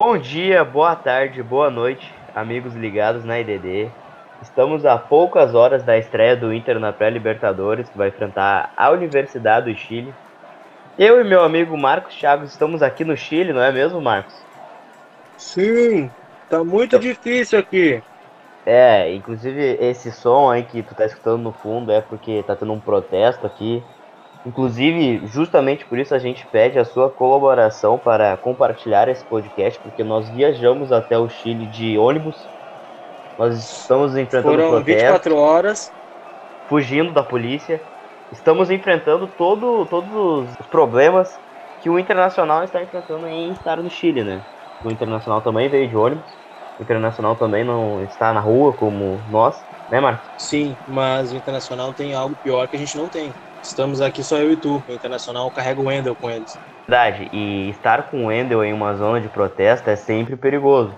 Bom dia, boa tarde, boa noite, amigos ligados na IDD. Estamos a poucas horas da estreia do Inter na pré-Libertadores, que vai enfrentar a Universidade do Chile. Eu e meu amigo Marcos Chagas estamos aqui no Chile, não é mesmo, Marcos? Sim, tá muito então, difícil aqui. É, inclusive esse som aí que tu tá escutando no fundo é porque tá tendo um protesto aqui Inclusive, justamente por isso a gente pede a sua colaboração para compartilhar esse podcast, porque nós viajamos até o Chile de ônibus. Nós estamos enfrentando Foram protestos, 24 horas fugindo da polícia. Estamos enfrentando todo, todos os problemas que o Internacional está enfrentando em estar no Chile, né? O Internacional também veio de ônibus. O Internacional também não está na rua como nós, né, Marcos? Sim, mas o Internacional tem algo pior que a gente não tem. Estamos aqui só eu e tu. O Internacional carrega o Wendel com eles. Verdade. E estar com o Wendel em uma zona de protesto é sempre perigoso.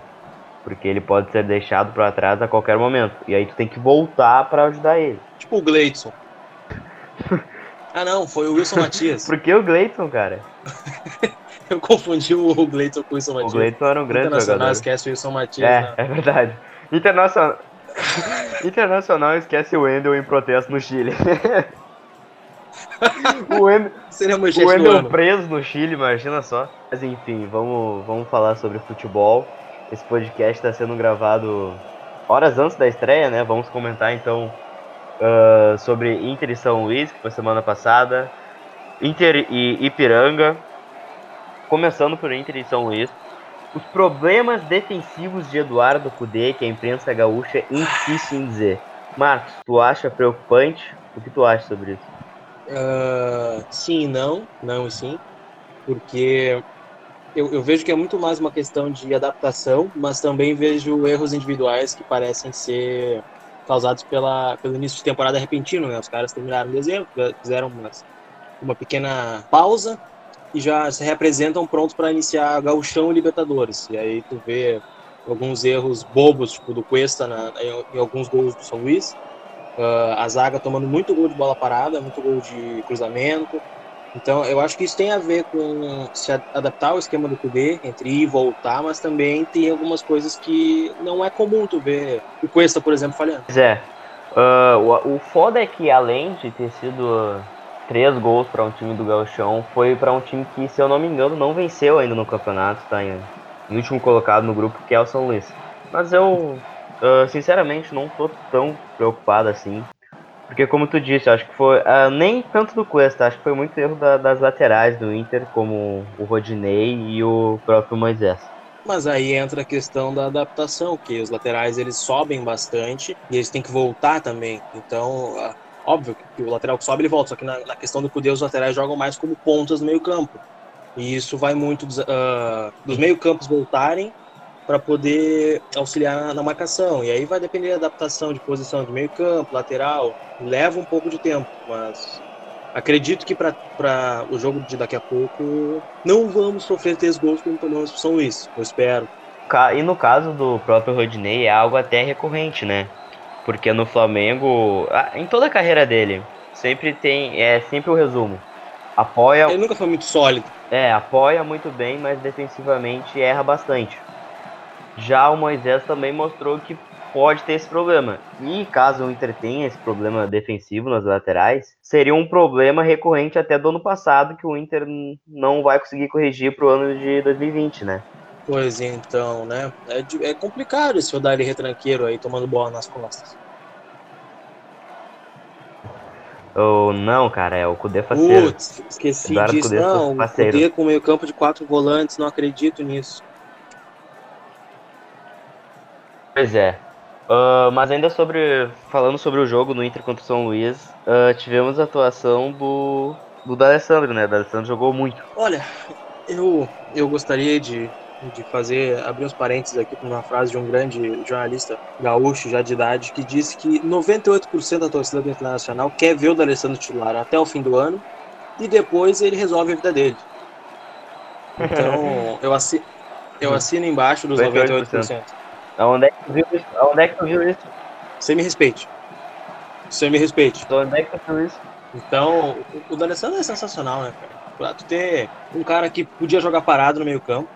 Porque ele pode ser deixado para trás a qualquer momento. E aí tu tem que voltar para ajudar ele. Tipo o Gleidson. ah não, foi o Wilson Matias. Por que o Gleidson, cara? eu confundi o Gleidson com o Wilson Matias. O Gleidson era um grande Internacional jogador. esquece o Wilson Matias. É, né? é verdade. Internacional... Internacional esquece o Wendel em protesto no Chile. o Wendel, Seria o Wendel preso no Chile, imagina só. Mas enfim, vamos, vamos falar sobre futebol. Esse podcast está sendo gravado horas antes da estreia, né? Vamos comentar então uh, sobre Inter e São Luís, que foi semana passada. Inter e Ipiranga. Começando por Inter e São Luís. Os problemas defensivos de Eduardo Cudê, que a imprensa gaúcha insiste em dizer. Marcos, tu acha preocupante? O que tu acha sobre isso? Uh, sim e não, não e sim, porque eu, eu, vejo que é muito mais uma questão de adaptação, mas também vejo erros individuais que parecem ser causados pela, pelo início de temporada repentino, né? Os caras terminaram em dezembro, fizeram umas, uma pequena pausa e já se representam prontos para iniciar Gauchão e Libertadores. E aí tu vê alguns erros bobos, tipo do Cuesta na, em, em alguns gols do São Luís, Uh, a zaga tomando muito gol de bola parada, muito gol de cruzamento. Então, eu acho que isso tem a ver com se adaptar ao esquema do QB, entre ir e voltar, mas também tem algumas coisas que não é comum tu ver o Cuesta, por exemplo, falhando. Pois é. Uh, o, o foda é que, além de ter sido três gols para um time do Galchão, foi para um time que, se eu não me engano, não venceu ainda no campeonato, tá em, em último colocado no grupo, que é o São Luís. Mas eu Uh, sinceramente, não tô tão preocupado assim. Porque, como tu disse, acho que foi. Uh, nem tanto do Cuesta, acho que foi muito erro da, das laterais do Inter, como o Rodinei e o próprio Moisés. Mas aí entra a questão da adaptação, que os laterais eles sobem bastante e eles têm que voltar também. Então, uh, óbvio que o lateral que sobe ele volta, só que na, na questão do Cudê os laterais jogam mais como pontas no meio campo. E isso vai muito uh, dos meio campos voltarem para poder auxiliar na marcação. E aí vai depender da adaptação de posição de meio campo, lateral, leva um pouco de tempo, mas acredito que para o jogo de daqui a pouco não vamos sofrer três gols como tomamos São Luís, eu espero. E no caso do próprio Rodinei é algo até recorrente, né? Porque no Flamengo, em toda a carreira dele, sempre tem, é sempre o resumo. Apoia. Ele nunca foi muito sólido. É, apoia muito bem, mas defensivamente erra bastante. Já o Moisés também mostrou que pode ter esse problema. E caso o Inter tenha esse problema defensivo nas laterais, seria um problema recorrente até do ano passado que o Inter não vai conseguir corrigir para o ano de 2020, né? Pois então, né? É, é complicado esse Odair retranqueiro aí tomando bola nas costas. Ou não, cara, é o Cudê faceiro. Putz, esqueci Eduardo disso. Cudê não, o Cudê com meio campo de quatro volantes, não acredito nisso. Pois é. Uh, mas ainda sobre. Falando sobre o jogo no Inter contra o São Luís, uh, tivemos a atuação do. do D'Alessandro, né? O D'Alessandro jogou muito. Olha, eu, eu gostaria de, de fazer. abrir os parênteses aqui com uma frase de um grande jornalista gaúcho já de idade que disse que 98% da torcida do Internacional quer ver o D'Alessandro titular até o fim do ano e depois ele resolve a vida dele. Então, eu assino, eu assino embaixo dos 98%. 98%. Aonde é que tu viu isso? Aonde é que tu viu isso? Você me respeite. Você me respeite. Aonde é que tu viu isso? Então, o, D'Alessandro é sensacional, né, cara? Pra tu ter um cara que podia jogar parado no meio campo,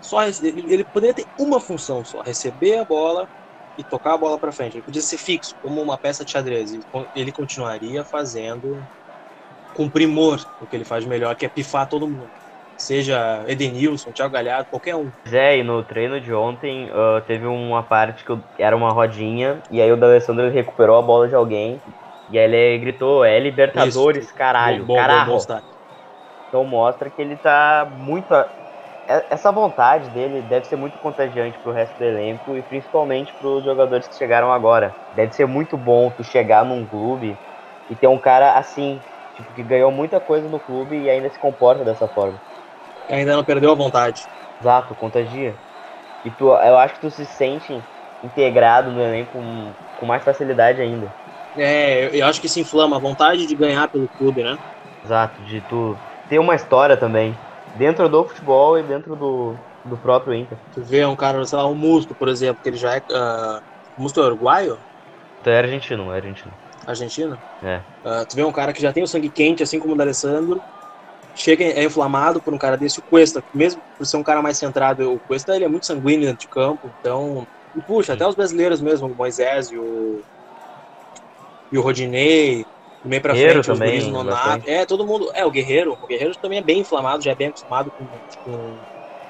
só ele, ele poderia ter uma função só, receber a bola e tocar a bola para frente. Ele podia ser fixo, como uma peça de xadrez. Ele continuaria fazendo com primor o que ele faz melhor, que é pifar todo mundo. Seja Edenilson, Thiago Galhardo, qualquer um. É, e no treino de ontem uh, teve uma parte que era uma rodinha, e aí o D'Alessandro recuperou a bola de alguém, e aí ele gritou, é Libertadores, Isso. caralho, bom, caralho. Então mostra que ele tá muito é, essa vontade dele deve ser muito contagiante pro resto do elenco e principalmente pros jogadores que chegaram agora. Deve ser muito bom tu chegar num clube e ter um cara assim, tipo, que ganhou muita coisa no clube e ainda se comporta dessa forma. Ainda não perdeu a vontade. Exato, contagia. E tu, eu acho que tu se sente integrado no elenco com, com mais facilidade ainda. É, eu acho que se inflama a vontade de ganhar pelo clube, né? Exato, de tu ter uma história também dentro do futebol e dentro do, do próprio Inter. Tu vê um cara, sei lá, um Musto, por exemplo, que ele já é. Uh, Musto é uruguaio? É argentino, é argentino. Argentino? É. Uh, tu vê um cara que já tem o sangue quente, assim como o D'Alessandro, chega é inflamado por um cara desse, o Cuesta, mesmo por ser um cara mais centrado, o Cuesta ele é muito sanguíneo dentro de campo, então, e puxa, até os brasileiros mesmo, o Moisés e o, e o Rodinei, meio pra Guerreiro frente, também, os Nonato. É, todo mundo. É, o Guerreiro. O Guerreiro também é bem inflamado, já é bem acostumado com, com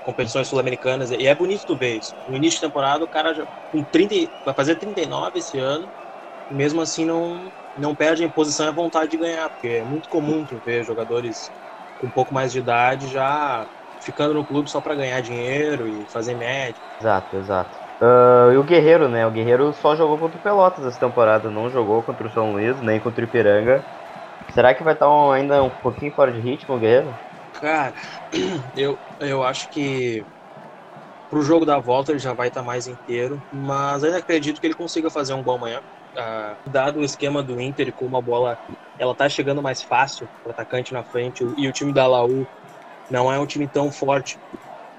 competições sul-americanas. E é bonito tu ver isso. No início de temporada, o cara já com 30, vai fazer 39 esse ano. Mesmo assim não, não perde a imposição e a vontade de ganhar. Porque é muito comum tu ver jogadores com um pouco mais de idade já ficando no clube só para ganhar dinheiro e fazer média. Exato, exato. Uh, e o Guerreiro, né? O Guerreiro só jogou contra o Pelotas essa temporada, não jogou contra o São Luís, nem contra o Ipiranga. Será que vai estar um, ainda um pouquinho fora de ritmo o Guerreiro? Cara, eu, eu acho que pro jogo da volta ele já vai estar mais inteiro, mas ainda acredito que ele consiga fazer um bom amanhã. Uh, dado o esquema do Inter e como a bola ela tá chegando mais fácil, o atacante na frente e o time da Laú não é um time tão forte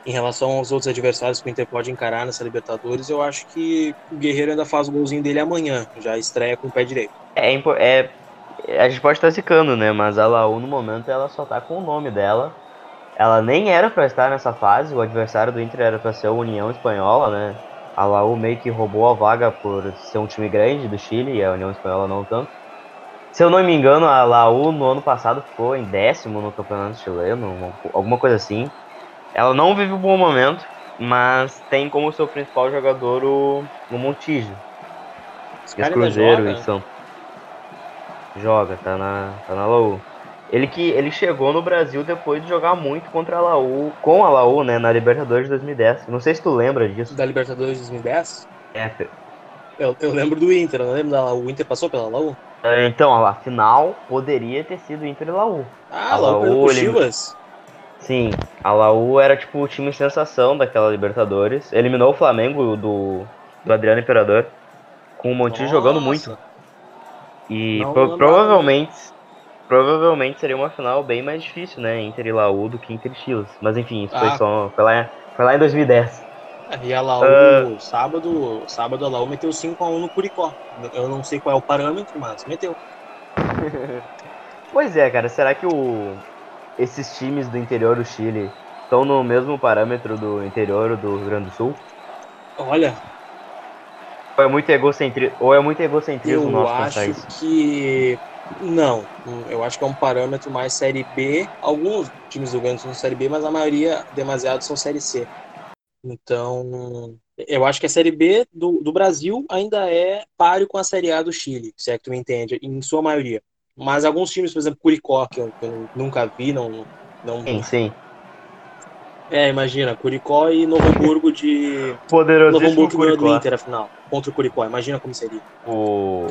em relação aos outros adversários que o Inter pode encarar nessa Libertadores, eu acho que o Guerreiro ainda faz o golzinho dele amanhã, já estreia com o pé direito. É, é a gente pode estar zicando, né? Mas a Laú no momento ela só tá com o nome dela. Ela nem era para estar nessa fase, o adversário do Inter era para ser a União Espanhola, né? A Laú meio que roubou a vaga por ser um time grande do Chile e a União Espanhola não tanto. Se eu não me engano, a Laú no ano passado ficou em décimo no campeonato chileno, alguma coisa assim. Ela não vive um bom momento, mas tem como seu principal jogador o, o Montijo. É Cruzeiro e São. Joga, tá na, tá na Laú. Ele que ele chegou no Brasil depois de jogar muito contra a Laú, com a Laú, né, na Libertadores de 2010. Não sei se tu lembra disso. Da Libertadores de 2010? É. Eu, eu lembro do Inter, não lembro da Laú. O Inter passou pela Laú? É, então, a final poderia ter sido Inter e Laú. Ah, a Laú, Laú ele... Chivas? Sim, a Laú era tipo o time sensação daquela Libertadores. Eliminou o Flamengo do, do Adriano Imperador, com o Montijo jogando muito. E pro, provavelmente provavelmente seria uma final bem mais difícil, né? Inter e Laú do que Inter e Chilas. Mas enfim, isso ah. foi só. Foi lá, foi lá em 2010. É, e a Laú, uh, sábado, sábado a Laú meteu 5x1 no Curicó. Eu não sei qual é o parâmetro, mas meteu. pois é, cara. Será que o, esses times do interior do Chile estão no mesmo parâmetro do interior do Rio Grande do Sul? Olha. Ou é muito egocentrismo, ou é muito egocentrismo eu nosso acho que não, eu acho que é um parâmetro mais série B. Alguns times do Sul são série B, mas a maioria demasiado são série C. Então, eu acho que a série B do, do Brasil ainda é páreo com a série A do Chile, se é que tu me entende, em sua maioria. Mas alguns times, por exemplo, Curicó, que eu, eu nunca vi, não, não. Sim, sim. É, imagina, Curicó e Novo Hamburgo de. Poderosíssimo Novo Hamburgo Curicó. do Inter, afinal. Contra o Curicó, imagina como seria. O...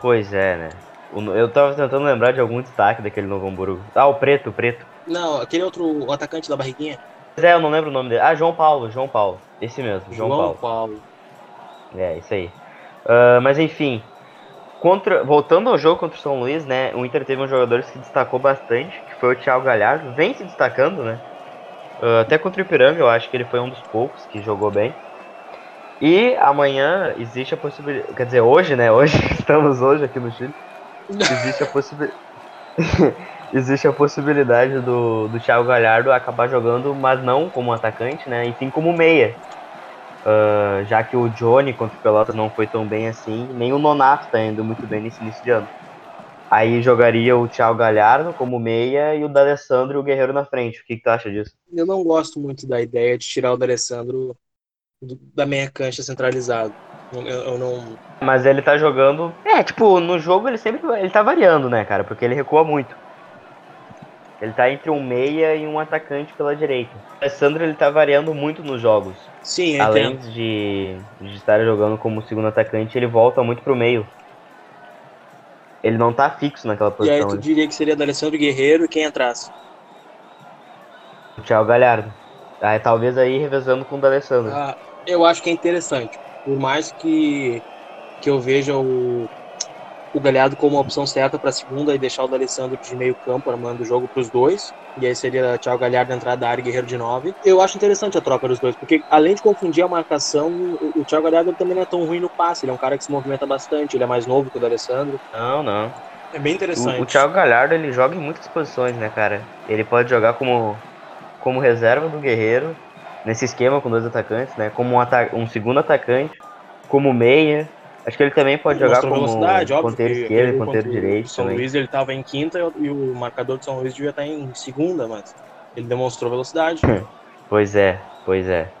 Pois é, né? Eu tava tentando lembrar de algum destaque daquele Novo Hamburgo. Ah, o Preto, o Preto. Não, aquele outro atacante da barriguinha. Pois é, eu não lembro o nome dele. Ah, João Paulo, João Paulo. Esse mesmo, João, João Paulo. Paulo. É, isso aí. Uh, mas enfim, Contra, voltando ao jogo contra o São Luís, né? O Inter teve um jogador que se destacou bastante, que foi o Thiago Galhardo. Vem se destacando, né? Uh, até contra o Ipiranga, eu acho que ele foi um dos poucos que jogou bem. E amanhã existe a possibilidade. Quer dizer, hoje, né? Hoje, estamos hoje aqui no Chile. Existe a possibilidade. existe a possibilidade do, do Thiago Galhardo acabar jogando, mas não como atacante, né? E sim como meia. Uh, já que o Johnny contra o Pelotas não foi tão bem assim, nem o Nonato tá indo muito bem nesse início de ano. Aí jogaria o Thiago Galhardo como meia e o D'Alessandro e o Guerreiro na frente. O que, que tu acha disso? Eu não gosto muito da ideia de tirar o D'Alessandro da meia cancha centralizado. Eu, eu, não. Mas ele tá jogando. É, tipo, no jogo ele sempre. Ele tá variando, né, cara? Porque ele recua muito. Ele tá entre um meia e um atacante pela direita. O Alessandro ele tá variando muito nos jogos. Sim, Além de, de estar jogando como segundo atacante, ele volta muito pro meio. Ele não tá fixo naquela posição. E aí tu diria que seria do Alessandro Guerreiro e quem atrás? O Thiago Galhardo. Aí, talvez aí revezando com o D'Alessandro. Ah, eu acho que é interessante. Por mais que, que eu veja o, o Galhardo como uma opção certa para a segunda e deixar o D'Alessandro de meio campo armando o jogo para os dois. E aí seria Thiago Galhardo entrar da área e Guerreiro de 9. Eu acho interessante a troca dos dois, porque além de confundir a marcação, o, o Thiago Galhardo também não é tão ruim no passe. Ele é um cara que se movimenta bastante, ele é mais novo que o D'Alessandro. Não, não. É bem interessante. O, o Thiago Galhardo ele joga em muitas posições, né, cara? Ele pode jogar como como reserva do Guerreiro, nesse esquema com dois atacantes, né? Como um, um segundo atacante, como meia. Acho que ele também pode jogar como velocidade, ponteiro esquerdo e ponteiro direito. São também. Luís ele estava em quinta e o marcador de São Luís devia estar em segunda, mas ele demonstrou velocidade. pois é, pois é.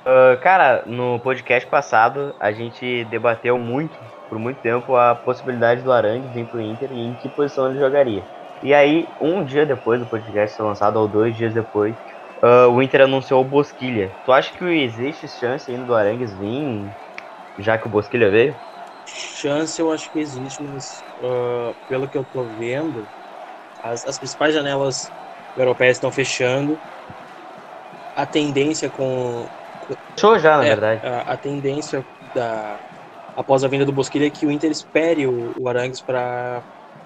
Uh, cara, no podcast passado a gente debateu muito, por muito tempo, a possibilidade do Arangues vir pro Inter e em que posição ele jogaria. E aí, um dia depois do podcast ser lançado, ou dois dias depois, uh, o Inter anunciou o Bosquilha. Tu acha que existe chance ainda do Arangues vir, já que o Bosquilha veio? Chance eu acho que existe, mas uh, pelo que eu tô vendo, as, as principais janelas europeias estão fechando. A tendência com. Fechou já, na é, verdade. A, a, tendência da, após a vinda do Bosquilha é que o Inter espere o, o Arangues para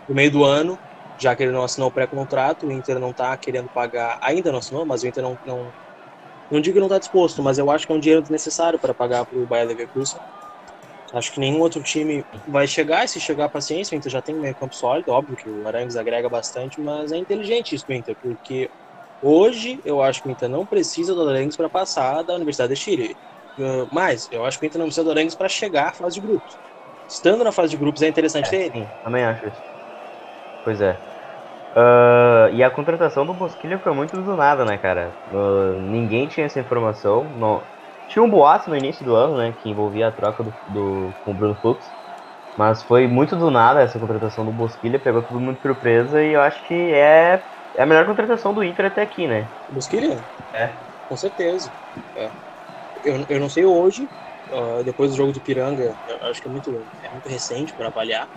o meio do ano já que ele não assinou o pré-contrato, o Inter não está querendo pagar, ainda não assinou, mas o Inter não, não, não digo que não está disposto, mas eu acho que é um dinheiro necessário para pagar para o Bayer Leverkusen. Acho que nenhum outro time vai chegar, e se chegar paciência, o Inter já tem um meio campo sólido, óbvio que o Arangues agrega bastante, mas é inteligente isso do Inter, porque hoje eu acho que o Inter não precisa do Arangues para passar da Universidade de Chile. Uh, mas eu acho que o Inter não precisa do Arangues para chegar à fase de grupos. Estando na fase de grupos é interessante é, ter ele. Sim, também acho isso. Pois é. Uh, e a contratação do Bosquilha foi muito do nada, né, cara? Uh, ninguém tinha essa informação. Tinha um boato no início do ano, né, que envolvia a troca do, do, com o Bruno Fux. Mas foi muito do nada essa contratação do Bosquilha, pegou todo mundo de surpresa e eu acho que é, é a melhor contratação do Inter até aqui, né? Bosquilha? É. Com certeza. É. Eu, eu não sei hoje, uh, depois do jogo do Piranga, acho que é muito, é muito recente para avaliar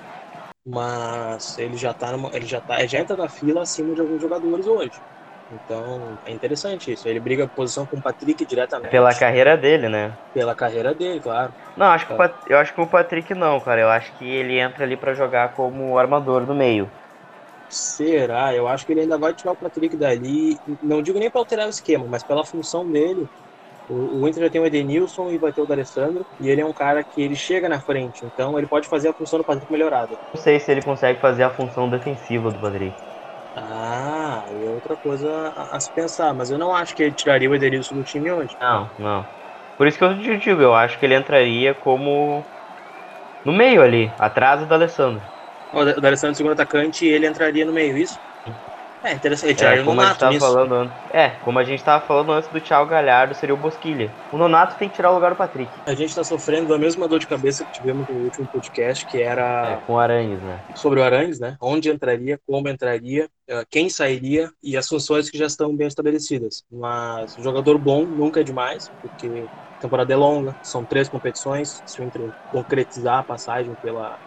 mas ele já tá numa, ele já tá, já entra na fila acima de alguns jogadores hoje. Então, é interessante isso. Ele briga posição com o Patrick diretamente. Pela carreira dele, né? Pela carreira dele, claro. Não, acho que é. eu acho que o Patrick não, cara. Eu acho que ele entra ali para jogar como armador do meio. Será? Eu acho que ele ainda vai tirar o Patrick dali. Não digo nem para alterar o esquema, mas pela função dele. O, o Inter já tem o Edenilson e vai ter o D'Alessandro, e ele é um cara que ele chega na frente, então ele pode fazer a função do Patrick melhorada. Não sei se ele consegue fazer a função defensiva do Patrick. Ah, é outra coisa a, a, se pensar, mas eu não acho que ele tiraria o Edenilson do time hoje. Não, não. Por isso que eu te digo, eu acho que ele entraria como no meio ali, atrás do D'Alessandro. O D'Alessandro segundo atacante e ele entraria no meio, isso? É interessante, é, como a gente tava falando antes. É, como a gente tava falando antes do Thiago Galhardo, seria o Bosquilha. O Nonato tem que tirar o lugar do Patrick. A gente tá sofrendo da mesma dor de cabeça que tivemos no último podcast, que era. É, com o Arangues, né? Sobre o Arangues, né? Onde entraria, como entraria, eh, quem sairia e as funções que já estão bem estabelecidas. Mas jogador bom nunca é demais, porque a temporada é longa, são três competições. Se o Inter concretizar a passagem pela,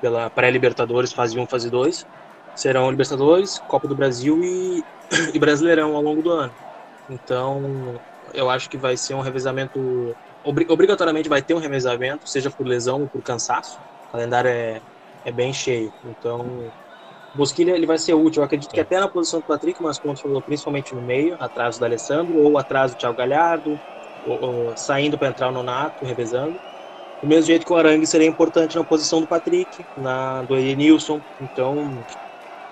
pela pré-Libertadores, fase 1, fase 2 serão Libertadores, Copa do Brasil e, e Brasileirão ao longo do ano. Então, eu acho que vai ser um revezamento. Obrigatoriamente vai ter um revezamento, seja por lesão ou por cansaço. O calendário é, é bem cheio. Então, Bosquilha ele vai ser útil. Eu acredito que até na posição do Patrick, mas como falou, principalmente no meio, atrás do Alessandro, ou atrás do Thiago Galhardo, ou, ou, saindo para entrar o Nonato, revezando. Do mesmo jeito que o Arangue seria importante na posição do Patrick, na do Edenilson. Então,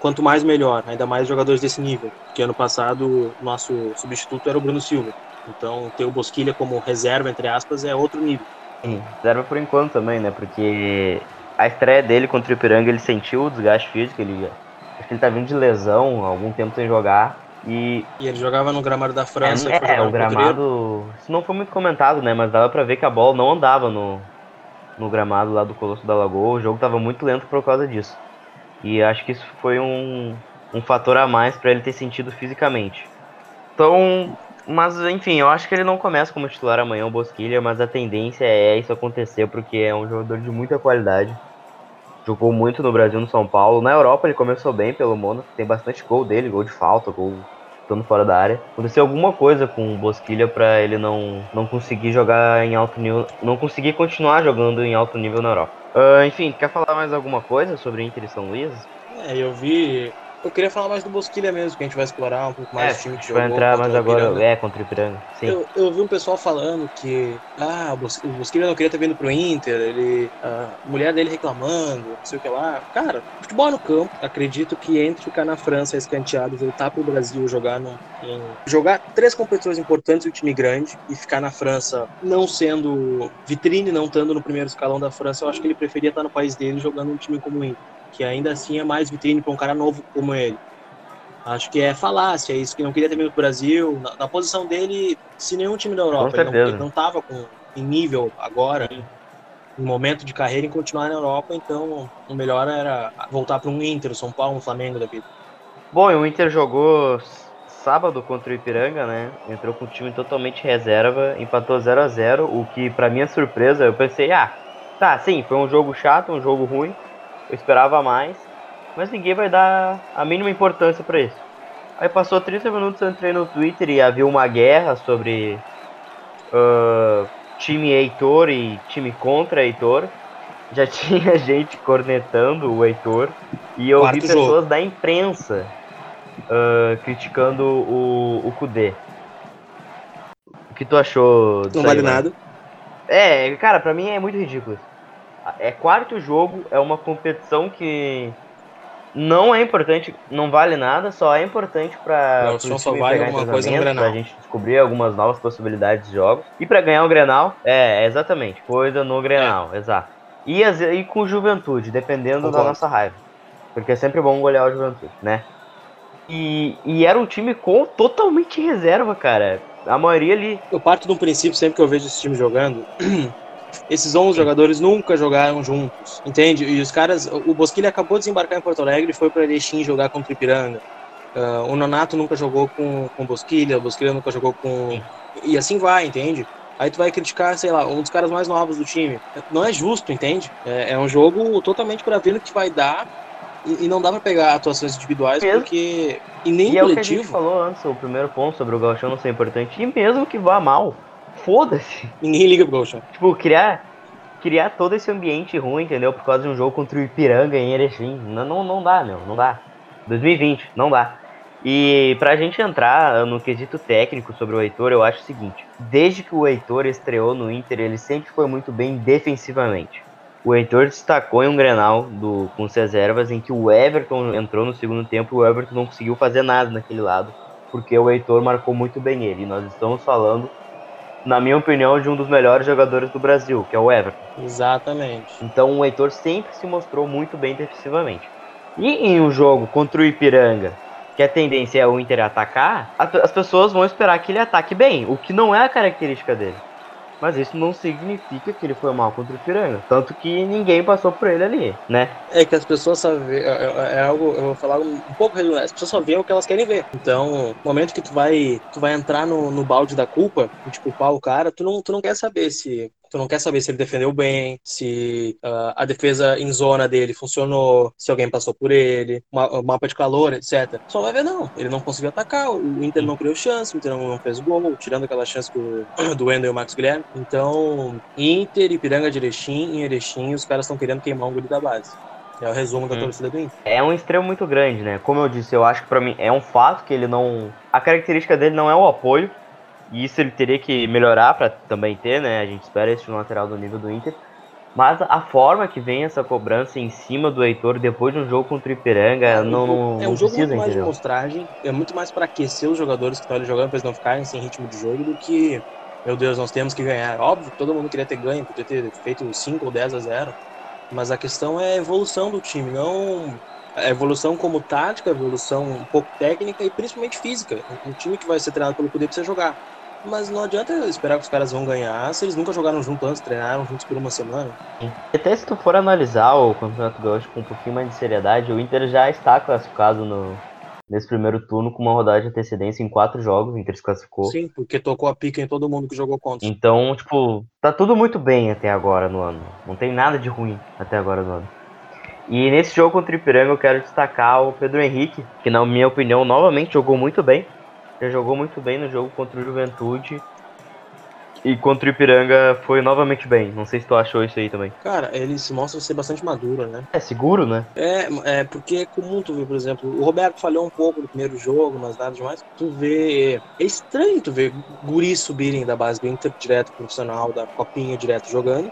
quanto mais melhor, ainda mais jogadores desse nível. Porque ano passado nosso substituto era o Bruno Silva. Então ter o Bosquilha como reserva, entre aspas, é outro nível. Sim, reserva por enquanto também, né? Porque a estreia dele contra o Ipiranga, ele sentiu o desgaste físico, ele, acho que ele tá vindo de lesão, algum tempo sem jogar. E, e ele jogava no gramado da França. É, é o gramado. Isso não foi muito comentado, né? Mas dava pra ver que a bola não andava no, no gramado lá do Colosso da Lagoa. O jogo tava muito lento por causa disso. E acho que isso foi um, um fator a mais para ele ter sentido fisicamente. Então, mas enfim, eu acho que ele não começa como titular amanhã o Bosquilha, mas a tendência é isso acontecer porque é um jogador de muita qualidade. Jogou muito no Brasil, no São Paulo. Na Europa ele começou bem pelo Mônaco, tem bastante gol dele, gol de falta, gol estando fora da área. Aconteceu alguma coisa com o Bosquilha para ele não, não conseguir jogar em alto nível, não conseguir continuar jogando em alto nível na Europa. Uh, enfim, quer falar mais alguma coisa sobre Inter e São Luís? É, eu vi eu queria falar mais do Bosquilha mesmo, que a gente vai explorar um pouco mais é, o time que jogou. Vai entrar mais agora, é, contra o Ipiranga. Sim. Eu, eu vi um pessoal falando que ah, o Bosquilha não queria ter vindo pro Inter, ele, a mulher dele reclamando, não sei o que lá. Cara, futebol é no campo, acredito que entre ficar na França escanteado, voltar pro Brasil jogar no, em, jogar três competições importantes do time grande e ficar na França não sendo vitrine, não estando no primeiro escalão da França, eu acho que ele preferia estar no país dele jogando um time como o Inter que ainda assim é mais vitrine para um cara novo como ele. Acho que é falácia, isso que não queria ter vindo pro Brasil. Na, na, posição dele, se nenhum time da Europa, não, ele não tava com, em nível agora, em, em momento de carreira, em continuar na Europa, então o melhor era voltar para um Inter, São Paulo, um Flamengo da vida. Bom, o Inter jogou sábado contra o Ipiranga, né? Entrou com o time totalmente reserva, empatou 0 a 0 o que para minha surpresa, eu pensei, ah, tá, sim, foi um jogo chato, um jogo ruim, eu esperava mais, mas ninguém vai dar a mínima importância para isso. Aí passou 30 minutos, eu entrei no Twitter e havia uma guerra sobre uh, time Heitor e time contra Heitor. Já tinha gente cornetando o Heitor e eu vi pessoas jogo. da imprensa uh, criticando o, o Kudê. O que tu achou? Não vale nada. É, cara, pra mim é muito ridículo é quarto jogo, é uma competição que não é importante, não vale nada, só é importante para só, só vale alguma coisa no Grenal. Pra gente descobrir algumas novas possibilidades de jogos. E para ganhar o Grenal, é, exatamente, coisa no Grenal, é. exato. E, e com Juventude, dependendo Concordo. da nossa raiva. Porque é sempre bom golear o Juventude, né? E, e era um time com totalmente reserva, cara. A maioria ali. Eu parto de um princípio sempre que eu vejo esse time jogando. Esses 11 jogadores nunca jogaram juntos, entende? E os caras, o Bosquilha acabou de desembarcar em Porto Alegre e foi para Erechim jogar contra o Ipiranga. Uh, o Nonato nunca jogou com, com Bosquilha, o Bosquilha nunca jogou com. E assim vai, entende? Aí tu vai criticar, sei lá, um dos caras mais novos do time. Não é justo, entende? É, é um jogo totalmente para ver no que vai dar e, e não dá para pegar atuações individuais mesmo. porque. E nem e coletivo. é o que a gente falou antes, o primeiro ponto sobre o Gauchão não ser importante. E mesmo que vá mal, foda-se. Ninguém liga pro Gauchão. Tipo, criar, criar todo esse ambiente ruim, entendeu? Por causa de um jogo contra o Ipiranga em Erechim. Não, não, não dá, meu, não dá. 2020, não dá. E pra gente entrar no quesito técnico sobre o Heitor, eu acho o seguinte: desde que o Heitor estreou no Inter, ele sempre foi muito bem defensivamente. O Heitor destacou em um Grenal do, com as reservas em que o Everton entrou no segundo tempo e o Everton não conseguiu fazer nada naquele lado, porque o Heitor marcou muito bem ele. E nós estamos falando na minha opinião, de um dos melhores jogadores do Brasil, que é o Everton. Exatamente. Então o Heitor sempre se mostrou muito bem defensivamente. E em um jogo contra o Ipiranga, que a tendência é o Inter atacar, as pessoas vão esperar que ele ataque bem, o que não é a característica dele. Mas isso não significa que ele foi mal contra o Piranga. Tanto que ninguém passou por ele ali, né? É que as pessoas só vê, é, é, é algo, eu vou falar um, pouco redundante, as pessoas só veem o que elas querem ver. Então, no momento que tu vai, tu vai entrar no, no balde da culpa, tipo, culpar o cara, tu não, tu não quer saber se Tu não quer saber se ele defendeu bem, se uh, a defesa em zona dele funcionou, se alguém passou por ele, o mapa de calor, etc. Só vai ver, não. Ele não conseguiu atacar, o Inter não criou chance, o Inter não fez gol, tirando aquela chance do, do Wendel e o Max Guilherme. Então, Inter e Piranga de Erechim, em Erechim, os caras estão querendo queimar um guri da base. É o resumo da hum. torcida do Inter. É um extremo muito grande, né? Como eu disse, eu acho que para mim é um fato que ele não. A característica dele não é o apoio, e isso ele teria que melhorar para também ter, né? A gente espera esse lateral do nível do Inter. Mas a forma que vem essa cobrança em cima do Heitor depois de um jogo contra o Ipiranga, é, não, não, é um jogo muito mais de mostragem, é muito mais para aquecer os jogadores que estão ali jogando para eles não ficarem sem ritmo de jogo do que, meu Deus, nós temos que ganhar. Óbvio que todo mundo queria ter ganho, podia ter feito 5 ou 10 a 0, mas a questão é a evolução do time, não a evolução como tática, evolução um pouco técnica e principalmente física. Um time que vai ser treinado pelo poder precisa jogar. Mas não adianta esperar que os caras vão ganhar se eles nunca jogaram junto antes, treinaram juntos por uma semana. Até se tu for analisar o Campeonato Gaúcho com um pouquinho mais de seriedade, o Inter já está classificado no, nesse primeiro turno com uma rodada de antecedência em quatro jogos, o Inter se classificou. Sim, porque tocou a pica em todo mundo que jogou contra. Então, tipo, tá tudo muito bem até agora no ano. Não tem nada de ruim até agora no ano. E nesse jogo contra o Ipiranga eu quero destacar o Pedro Henrique, que na minha opinião novamente jogou muito bem já jogou muito bem no jogo contra o Juventude. E contra o Ipiranga foi novamente bem. Não sei se tu achou isso aí também. Cara, ele se mostra ser bastante maduro, né? É seguro, né? É, é porque é comum tu ver, por exemplo, o Roberto falhou um pouco no primeiro jogo, mas nada demais. Tu vê. É estranho tu ver guris subirem da base do Inter direto profissional, da copinha direto jogando.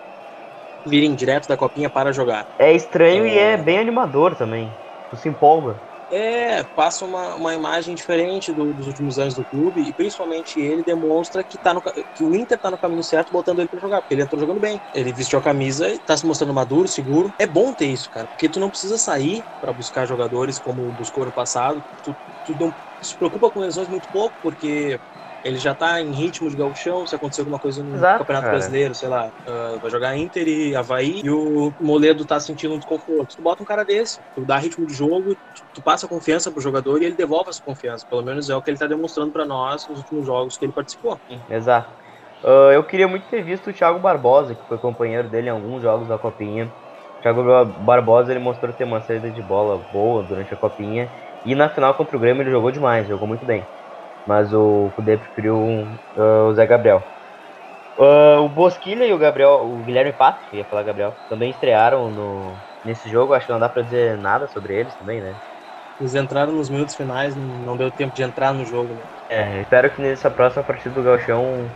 Virem direto da copinha para jogar. É estranho é... e é bem animador também. Tu se empolga. É, passa uma, uma imagem diferente do, dos últimos anos do clube e principalmente ele demonstra que, tá no, que o Inter tá no caminho certo botando ele para jogar, porque ele entrou jogando bem. Ele vestiu a camisa e tá se mostrando maduro, seguro. É bom ter isso, cara, porque tu não precisa sair para buscar jogadores como buscou no passado. Tu, tu não se preocupa com lesões muito pouco, porque ele já tá em ritmo de gauchão, se acontecer alguma coisa no Exato, Campeonato cara. Brasileiro, sei lá, uh, vai jogar Inter e Havaí e o Moledo tá sentindo um desconforto. Tu bota um cara desse, tu dá ritmo de jogo, tu, tu passa confiança pro jogador e ele devolve essa confiança. Pelo menos é o que ele tá demonstrando para nós nos últimos jogos que ele participou. Exato. Uh, eu queria muito ter visto o Thiago Barbosa, que foi companheiro dele em alguns jogos da Copinha. O Thiago Barbosa ele mostrou ter uma saída de bola boa durante a Copinha. E na final contra o Grêmio ele jogou demais, jogou muito bem mas o Kudê preferiu uh, o Zé Gabriel. Uh, o Bosquilha e o Gabriel, o Guilherme Pato, ia falar Gabriel, também estrearam no, nesse jogo. Acho que não dá pra dizer nada sobre eles também, né? Eles entraram nos minutos finais, não deu tempo de entrar no jogo. Né? É, espero que nessa próxima partida do Galchão,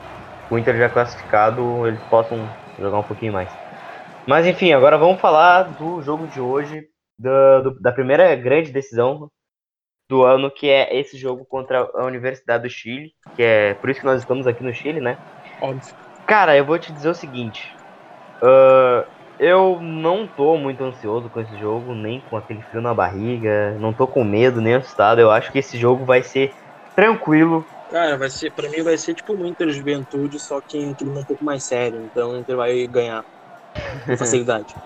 o Inter já classificado, eles possam jogar um pouquinho mais. Mas enfim, agora vamos falar do jogo de hoje, do, do, da primeira grande decisão do ano, que é esse jogo contra a Universidade do Chile, que é por isso que nós estamos aqui no Chile, né? Óbvio. Cara, eu vou te dizer o seguinte. Uh, eu não tô muito ansioso com esse jogo, nem com aquele frio na barriga, não tô com medo, nem assustado. Eu acho que esse jogo vai ser tranquilo. Cara, vai ser, pra mim vai ser tipo um Inter Juventude, só que um clima um pouco mais sério. Então o Inter vai ganhar com facilidade.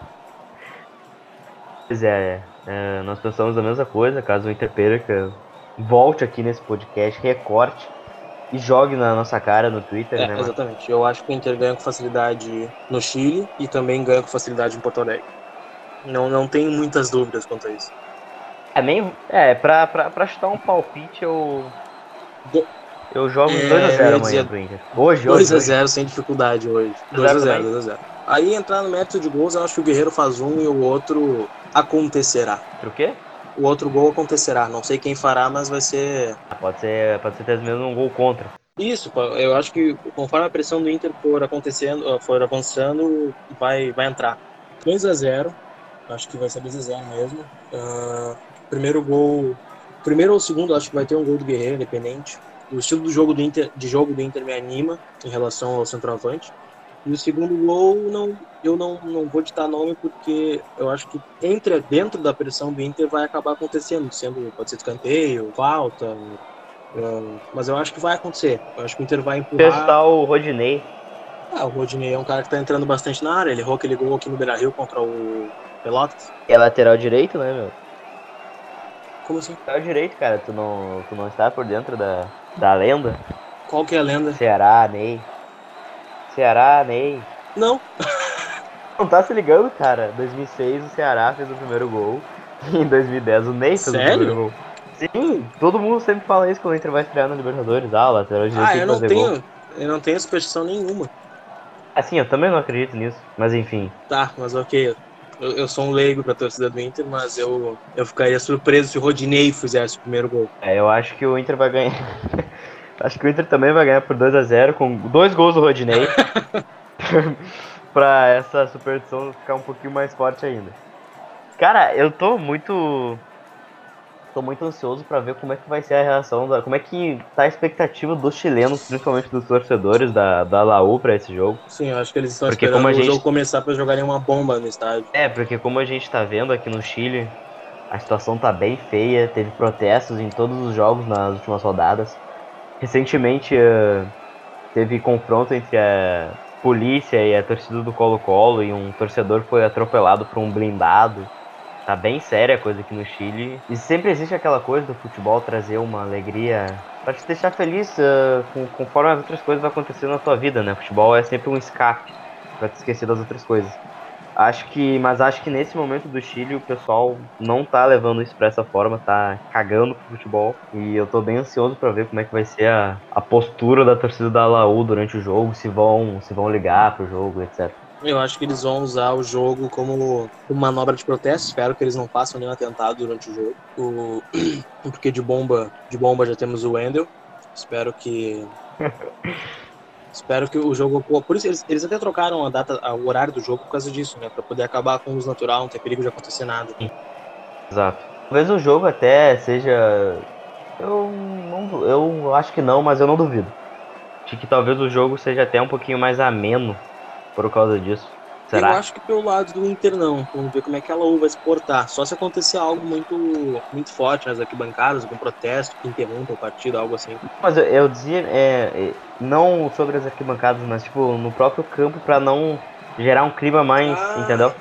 pois é, é, nós pensamos a mesma coisa, caso o Inter perca, volte aqui nesse podcast, recorte e jogue na nossa cara no Twitter, é, né? Exatamente. Eu acho que o Inter ganha com facilidade no Chile e também ganha com facilidade em Porto Alegre. Não, não tenho muitas dúvidas quanto a isso. É, nem, é pra, pra, pra chutar um palpite, eu. Eu jogo é, 2x0 amanhã pro Inter. Hoje, hoje. 2x0 sem dificuldade hoje. 2x0, 2x0. Aí entrar no mérito de gols, eu acho que o Guerreiro faz um e o outro acontecerá. O quê? O outro gol acontecerá. Não sei quem fará, mas vai ser. Pode ser, pode ser mesmo um gol contra. Isso, eu acho que conforme a pressão do Inter for acontecendo, ah, for avançando, vai, vai entrar. 2 a 0 acho que vai ser 2 a 0 mesmo. Uh, primeiro gol, primeiro ou segundo, acho que vai ter um gol do Guerreiro, independente. O estilo do jogo do Inter, de jogo do Inter me anima em relação ao centroavante. E o segundo gol, não, eu não, não vou ditar nome porque eu acho que entra dentro da pressão do Inter vai acabar acontecendo, sendo pode ser escanteio, falta, uh, mas eu acho que vai acontecer. Eu acho que o Inter vai empurrar. Testar o Rodinei. Ah, o Rodinei é um cara que tá entrando bastante na área. Ele errou aquele gol aqui no Beira Rio contra o Pelotas. É lateral direito, né, meu? Como assim? Lateral direito, cara. Tu não, tu não está por dentro da, da lenda? Qual que é a lenda? Ceará, Ney. Ceará, Ney. Não. Não tá se ligando, cara? 2006 o Ceará fez o primeiro gol. E em 2010 o Ney fez Sério? o primeiro gol. Sim, todo mundo sempre fala isso quando o Inter vai estrear na Libertadores. Ah, lateral direito ah, eu não tenho, gol. eu não tenho superstição nenhuma. Assim, eu também não acredito nisso, mas enfim. Tá, mas ok. Eu, eu sou um leigo pra torcida do Inter, mas eu, eu ficaria surpreso se o Rodinei fizesse o primeiro gol. É, eu acho que o Inter vai ganhar. Acho que o Inter também vai ganhar por 2 a 0 com dois gols do Rodinei. pra essa superstição ficar um pouquinho mais forte ainda. Cara, eu tô muito. Tô muito ansioso para ver como é que vai ser a reação, da, como é que tá a expectativa dos chilenos, principalmente dos torcedores da, da Laú para esse jogo. Sim, eu acho que eles estão porque esperando como a gente... o jogo começar para jogarem uma bomba no estádio. É, porque como a gente tá vendo aqui no Chile, a situação tá bem feia, teve protestos em todos os jogos nas últimas rodadas. Recentemente uh, teve confronto entre a polícia e a torcida do Colo-Colo e um torcedor foi atropelado por um blindado. Tá bem séria a coisa aqui no Chile. E sempre existe aquela coisa do futebol trazer uma alegria para te deixar feliz uh, conforme as outras coisas vão acontecendo na tua vida, né? Futebol é sempre um escape para te esquecer das outras coisas. Acho que, mas acho que nesse momento do Chile o pessoal não tá levando isso pra essa forma, tá cagando pro futebol. E eu tô bem ansioso para ver como é que vai ser a, a postura da torcida da Laú durante o jogo, se vão, se vão ligar pro jogo, etc. Eu acho que eles vão usar o jogo como uma manobra de protesto. Espero que eles não façam nenhum atentado durante o jogo. O... Porque de bomba, de bomba já temos o Wendel. Espero que Espero que o jogo. Por isso, eles, eles até trocaram a data, o horário do jogo por causa disso, né? Pra poder acabar com o luz natural, não ter perigo de acontecer nada. Exato. Talvez o jogo até seja. Eu, não, eu acho que não, mas eu não duvido. De que talvez o jogo seja até um pouquinho mais ameno por causa disso. Será? Eu acho que pelo lado do Inter não. Vamos ver como é que ela vai exportar. Só se acontecer algo muito, muito forte nas arquibancadas, algum protesto que interrompa o partido, algo assim. Mas eu, eu dizia, é, é, não sobre as arquibancadas, mas tipo, no próprio campo para não gerar um clima mais, ah. entendeu?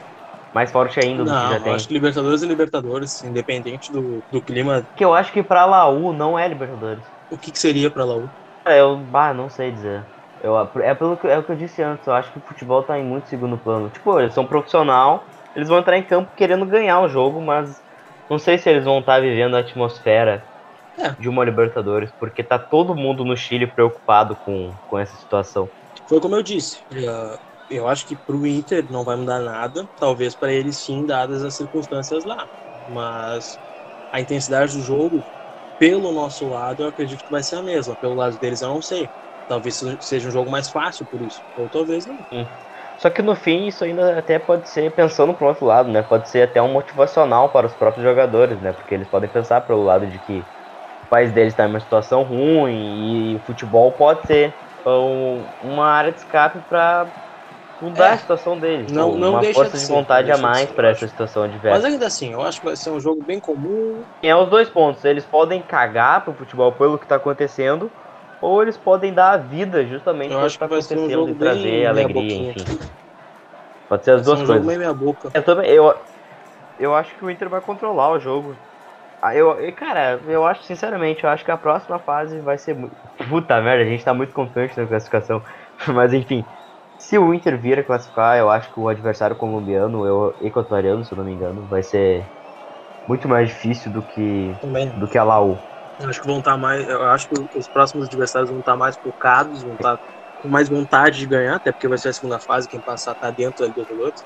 Mais forte ainda do não, que já tem. Eu acho que Libertadores é Libertadores, independente do, do clima. Que eu acho que pra Laú não é Libertadores. O que, que seria pra Laú? É, eu bah, não sei dizer. Eu, é, pelo que, é o que eu disse antes, eu acho que o futebol tá em muito segundo plano. Tipo, eles são profissional, eles vão entrar em campo querendo ganhar o jogo, mas não sei se eles vão estar tá vivendo a atmosfera é. de uma Libertadores, porque tá todo mundo no Chile preocupado com, com essa situação. Foi como eu disse, eu acho que pro Inter não vai mudar nada, talvez para eles sim, dadas as circunstâncias lá. Mas a intensidade do jogo, pelo nosso lado, eu acredito que vai ser a mesma. Pelo lado deles, eu não sei. Talvez seja um jogo mais fácil por isso, ou talvez não. Hum. Só que no fim isso ainda até pode ser, pensando pro outro lado, né? Pode ser até um motivacional para os próprios jogadores, né? Porque eles podem pensar pelo lado de que o país deles está em uma situação ruim e o futebol pode ser um, uma área de escape para mudar é. a situação deles. Não, não uma deixa força de, de vontade a mais para essa situação adversa. Mas ainda assim, eu acho que vai ser um jogo bem comum. É os dois pontos. Eles podem cagar pro futebol pelo que está acontecendo ou eles podem dar a vida justamente eu acho que vai ser um jogo e trazer alegria, enfim. Pode ser as duas um coisas. Meia boca. Eu também, eu, eu acho que o Inter vai controlar o jogo. Ah, eu, cara, eu acho, sinceramente, eu acho que a próxima fase vai ser muito. Puta merda, a gente tá muito confiante na classificação. Mas enfim, se o Inter vir a classificar, eu acho que o adversário colombiano, eu, equatoriano, se eu não me engano, vai ser muito mais difícil do que, do que a Laú. Eu acho que vão estar tá mais. Eu acho que os próximos adversários vão estar tá mais focados, vão estar tá com mais vontade de ganhar, até porque vai ser a segunda fase, quem passar tá dentro da Libertadores.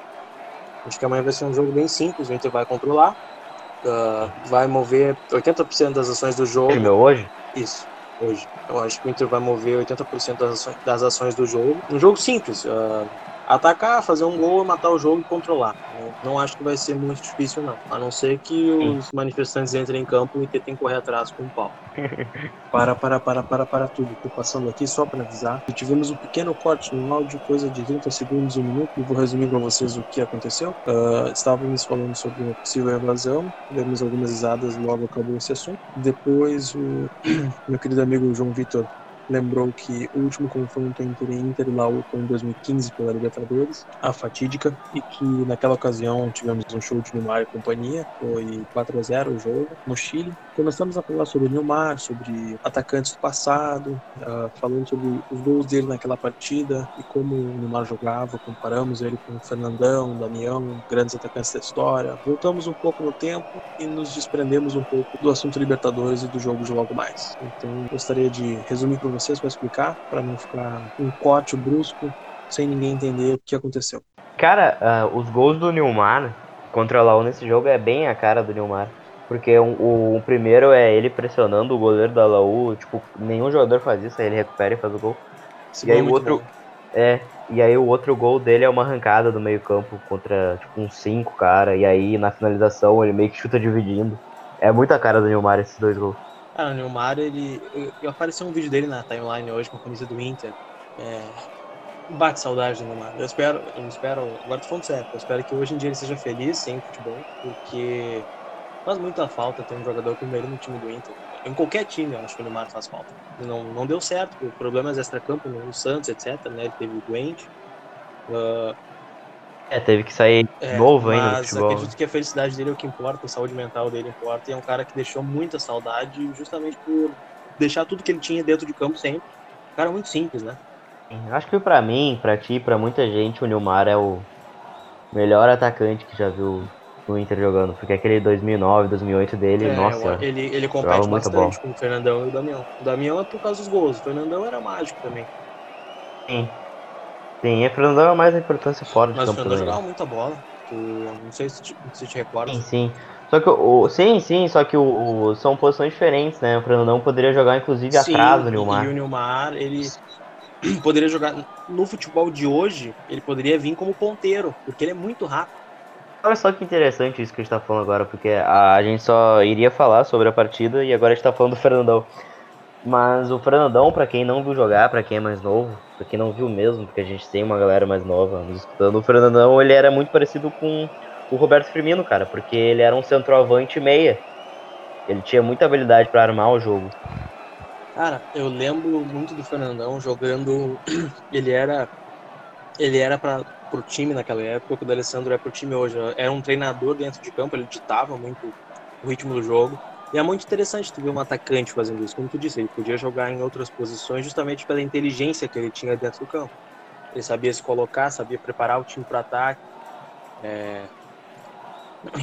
Acho que amanhã vai ser um jogo bem simples, o Inter vai controlar, uh, vai mover 80% das ações do jogo. Meu hoje? Isso, hoje. Eu acho que o Inter vai mover 80% das ações, das ações do jogo. Um jogo simples. Uh, atacar, fazer um gol, matar o jogo e controlar. Não, não acho que vai ser muito difícil, não. A não ser que os Sim. manifestantes entrem em campo e tentem correr atrás com o pau. para, para, para, para, para tudo. Tô passando aqui só para avisar. Tivemos um pequeno corte no áudio, coisa de 30 segundos, um minuto. E vou resumir para vocês o que aconteceu. Uh, estávamos falando sobre uma possível evasão. Tivemos algumas risadas, logo acabou esse assunto. Depois, o meu querido amigo João Vitor lembrou que o último confronto entre Inter e Laú foi em 2015 pela Libertadores, a fatídica, e que naquela ocasião tivemos um show de Neymar e companhia, foi 4 a 0 o jogo no Chile. Começamos a falar sobre o Neymar, sobre atacantes do passado, uh, falando sobre os gols dele naquela partida e como o Neymar jogava, comparamos ele com o Fernandão, Damião, grandes atacantes da história. Voltamos um pouco no tempo e nos desprendemos um pouco do assunto Libertadores e do jogo de logo mais. Então, gostaria de resumir para vocês para explicar, para não ficar um corte brusco, sem ninguém entender o que aconteceu. Cara, uh, os gols do Neymar contra o Laú nesse jogo é bem a cara do Neymar. Porque o, o, o, primeiro é ele pressionando o goleiro da Laú, tipo, nenhum jogador faz isso, aí ele recupera e faz o gol. Esse e aí o outro. Bom. É. E aí o outro gol dele é uma arrancada do meio campo contra, tipo, uns cinco cara. E aí na finalização ele meio que chuta dividindo. É muita cara do Neymar esses dois gols. Cara, o Neymar, ele. Eu, apareceu um vídeo dele na timeline hoje com a camisa do Inter. É, bate saudade do Neymar. Eu espero, eu espero, agora tô falando sério, eu espero que hoje em dia ele seja feliz sem futebol, porque faz muita falta ter um jogador como ele no time do Inter. Em qualquer time, eu acho que o Neymar faz falta. Não, não deu certo, por problemas extra-campo no Santos, etc. Né? Ele teve doente. Uh, é, teve que sair é, novo ainda Mas acredito que a felicidade dele é o que importa, a saúde mental dele importa. E é um cara que deixou muita saudade justamente por deixar tudo que ele tinha dentro de campo sempre. Um cara muito simples, né? Acho que para mim, para ti, para muita gente, o Nilmar é o melhor atacante que já viu o Inter jogando. Porque aquele 2009, 2008 dele, é, nossa. Ele, ele compete bastante com o Fernandão e o Damião. O Damião é por causa dos gols, o Fernandão era mágico também. Sim. Sim, o Fernandão é mais importância fora de Mas campo. Mas o Fernandão jogava muita bola. Tu, não sei se te, se te recorda. Sim, sim. Só que o, sim, sim, só que o, o, são posições diferentes, né? O Fernandão poderia jogar inclusive sim, atrás do Nilmar. E o Nilmar, ele poderia jogar no futebol de hoje, ele poderia vir como ponteiro, porque ele é muito rápido. Olha só que interessante isso que a gente tá falando agora, porque a, a gente só iria falar sobre a partida e agora a gente tá falando do Fernandão. Mas o Fernandão, para quem não viu jogar, para quem é mais novo, para quem não viu mesmo, porque a gente tem uma galera mais nova nos escutando, o Fernandão ele era muito parecido com o Roberto Firmino, cara, porque ele era um centroavante meia. Ele tinha muita habilidade para armar o jogo. Cara, eu lembro muito do Fernandão jogando. Ele era. Ele era para pro time naquela época, o que o Alessandro é pro time hoje. Era um treinador dentro de campo, ele ditava muito o ritmo do jogo. E é muito interessante tu ver um atacante fazendo isso. Como tu disse, ele podia jogar em outras posições justamente pela inteligência que ele tinha dentro do campo. Ele sabia se colocar, sabia preparar o time para ataque. É...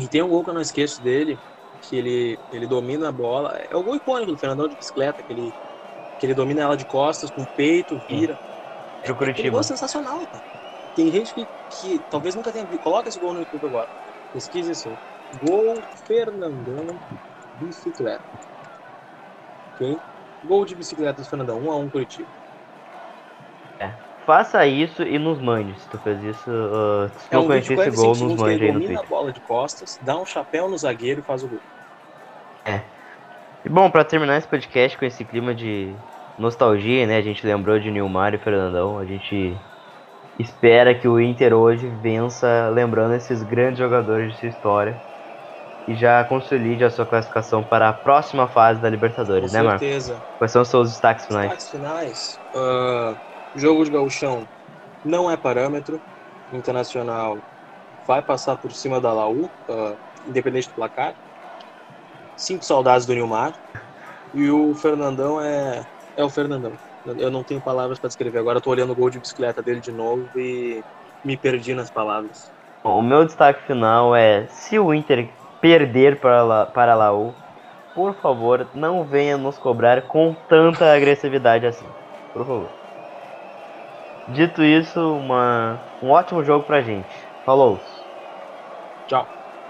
E tem um gol que eu não esqueço dele, que ele, ele domina a bola. É o gol icônico do Fernandão de bicicleta, que ele, que ele domina ela de costas, com o peito, vira. É, é um gol sensacional, cara. Tem gente que, que talvez nunca tenha visto. Coloca esse gol no YouTube agora. Pesquise isso. Gol Fernandão bicicleta. Ok? Gol de bicicleta do Fernandão, 1 a 1 Curitiba. É. Faça isso e nos mande. Se tu fez isso, uh, se é um não conhecer esse gol, nos mande aí no Twitter. a bola de costas, dá um chapéu no zagueiro e faz o gol. É. E bom, para terminar esse podcast com esse clima de nostalgia, né? A gente lembrou de Nilmar e Fernandão. A gente espera que o Inter hoje vença lembrando esses grandes jogadores de sua história e já consolide a sua classificação para a próxima fase da Libertadores, Com né, Marcos? certeza. Quais são os seus destaques finais? Destaques finais. Uh, jogo de gauchão não é parâmetro. Internacional vai passar por cima da Laú, uh, independente do placar. Cinco saudades do Nilmar. E o Fernandão é, é o Fernandão. Eu não tenho palavras para descrever. Agora eu tô olhando o gol de bicicleta dele de novo e me perdi nas palavras. Bom, o meu destaque final é se o Inter perder para, La, para Laú, por favor, não venha nos cobrar com tanta agressividade assim. Por favor. Dito isso, uma, um ótimo jogo pra gente. Falou!